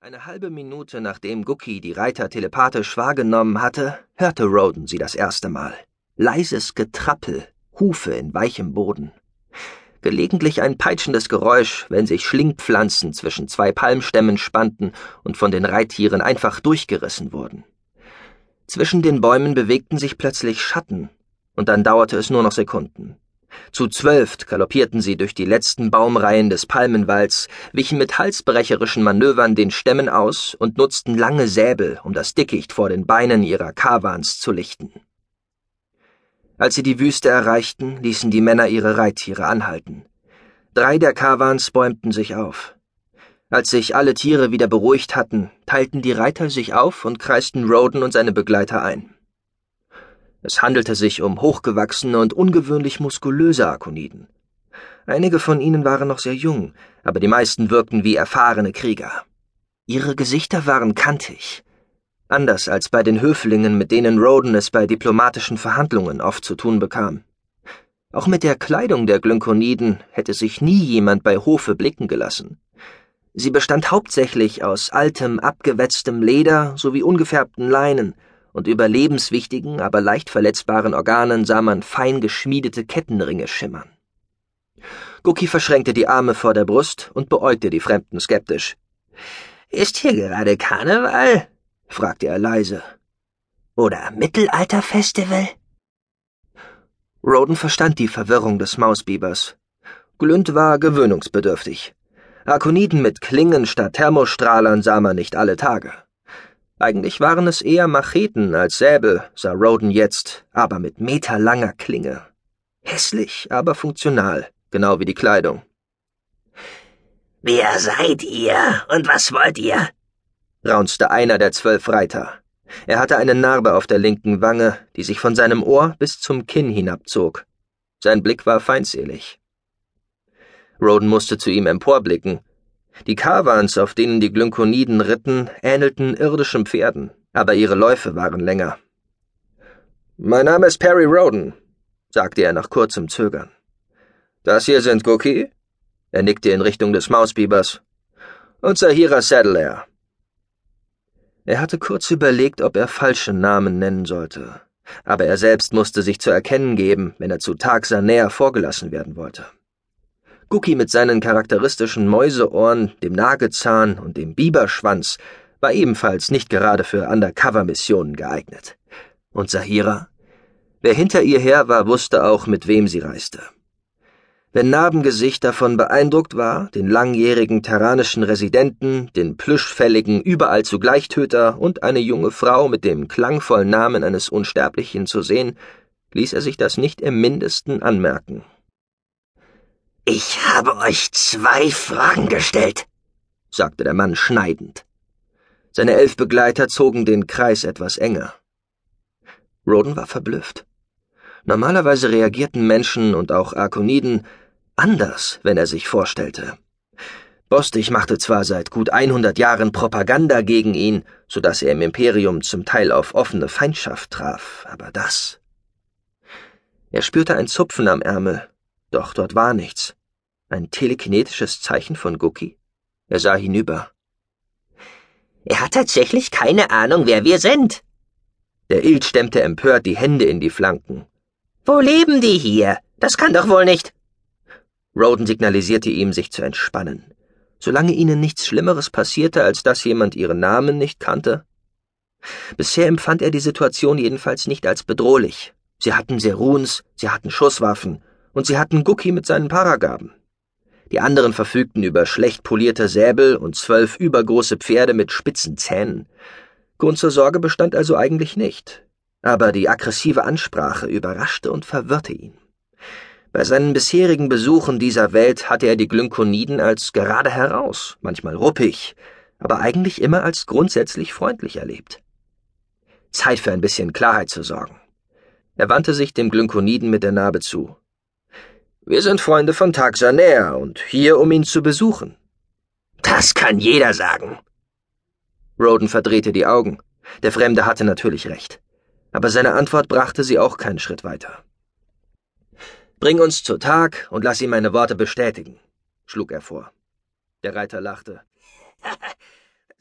Eine halbe Minute nachdem Gucky die Reiter telepathisch wahrgenommen hatte, hörte Roden sie das erste Mal. Leises Getrappel, Hufe in weichem Boden. Gelegentlich ein peitschendes Geräusch, wenn sich Schlingpflanzen zwischen zwei Palmstämmen spannten und von den Reittieren einfach durchgerissen wurden. Zwischen den Bäumen bewegten sich plötzlich Schatten, und dann dauerte es nur noch Sekunden. Zu zwölft galoppierten sie durch die letzten Baumreihen des Palmenwalds, wichen mit halsbrecherischen Manövern den Stämmen aus und nutzten lange Säbel, um das Dickicht vor den Beinen ihrer Kawans zu lichten. Als sie die Wüste erreichten, ließen die Männer ihre Reittiere anhalten. Drei der Kawans bäumten sich auf. Als sich alle Tiere wieder beruhigt hatten, teilten die Reiter sich auf und kreisten Roden und seine Begleiter ein. Es handelte sich um hochgewachsene und ungewöhnlich muskulöse Akoniden. Einige von ihnen waren noch sehr jung, aber die meisten wirkten wie erfahrene Krieger. Ihre Gesichter waren kantig. Anders als bei den Höflingen, mit denen Roden es bei diplomatischen Verhandlungen oft zu tun bekam. Auch mit der Kleidung der Glynkoniden hätte sich nie jemand bei Hofe blicken gelassen. Sie bestand hauptsächlich aus altem, abgewetztem Leder sowie ungefärbten Leinen, und über lebenswichtigen, aber leicht verletzbaren Organen sah man fein geschmiedete Kettenringe schimmern. Guki verschränkte die Arme vor der Brust und beäugte die Fremden skeptisch. Ist hier gerade Karneval? fragte er leise. Oder Mittelalterfestival? Roden verstand die Verwirrung des Mausbibers. Glünd war gewöhnungsbedürftig. Akoniden mit Klingen statt Thermostrahlern sah man nicht alle Tage. Eigentlich waren es eher Macheten als Säbel, sah Roden jetzt, aber mit meterlanger Klinge. Hässlich, aber funktional, genau wie die Kleidung. Wer seid ihr und was wollt ihr? raunzte einer der zwölf Reiter. Er hatte eine Narbe auf der linken Wange, die sich von seinem Ohr bis zum Kinn hinabzog. Sein Blick war feindselig. Roden musste zu ihm emporblicken, die Kawans, auf denen die Glynkoniden ritten, ähnelten irdischen Pferden, aber ihre Läufe waren länger. Mein Name ist Perry Roden, sagte er nach kurzem Zögern. Das hier sind Guki? Er nickte in Richtung des Mausbibers. Und Sahira Saddler. Er hatte kurz überlegt, ob er falsche Namen nennen sollte, aber er selbst musste sich zu erkennen geben, wenn er zu Taxa näher vorgelassen werden wollte. Guki mit seinen charakteristischen Mäuseohren, dem Nagezahn und dem Biberschwanz war ebenfalls nicht gerade für Undercover-Missionen geeignet. Und Sahira? Wer hinter ihr her war, wusste auch, mit wem sie reiste. Wenn Narbengesicht davon beeindruckt war, den langjährigen terranischen Residenten, den plüschfälligen überall zugleich Töter und eine junge Frau mit dem klangvollen Namen eines Unsterblichen zu sehen, ließ er sich das nicht im mindesten anmerken. Ich habe euch zwei Fragen gestellt, sagte der Mann schneidend. Seine elf Begleiter zogen den Kreis etwas enger. Roden war verblüfft. Normalerweise reagierten Menschen und auch Arkoniden anders, wenn er sich vorstellte. Bostig machte zwar seit gut 100 Jahren Propaganda gegen ihn, so dass er im Imperium zum Teil auf offene Feindschaft traf, aber das. Er spürte ein Zupfen am Ärmel, doch dort war nichts. Ein telekinetisches Zeichen von Guki? Er sah hinüber. Er hat tatsächlich keine Ahnung, wer wir sind. Der Ild stemmte empört die Hände in die Flanken. Wo leben die hier? Das kann doch wohl nicht. Roden signalisierte ihm, sich zu entspannen. Solange ihnen nichts Schlimmeres passierte, als dass jemand ihren Namen nicht kannte. Bisher empfand er die Situation jedenfalls nicht als bedrohlich. Sie hatten Seruns, sie hatten Schusswaffen und sie hatten Guki mit seinen Paragaben. Die anderen verfügten über schlecht polierte Säbel und zwölf übergroße Pferde mit spitzen Zähnen. Grund zur Sorge bestand also eigentlich nicht. Aber die aggressive Ansprache überraschte und verwirrte ihn. Bei seinen bisherigen Besuchen dieser Welt hatte er die Glynkoniden als gerade heraus, manchmal ruppig, aber eigentlich immer als grundsätzlich freundlich erlebt. Zeit für ein bisschen Klarheit zu sorgen. Er wandte sich dem Glynkoniden mit der Narbe zu. Wir sind Freunde von Taxaner und hier, um ihn zu besuchen. Das kann jeder sagen. Roden verdrehte die Augen. Der Fremde hatte natürlich recht. Aber seine Antwort brachte sie auch keinen Schritt weiter. Bring uns zu Tag und lass ihn meine Worte bestätigen, schlug er vor. Der Reiter lachte.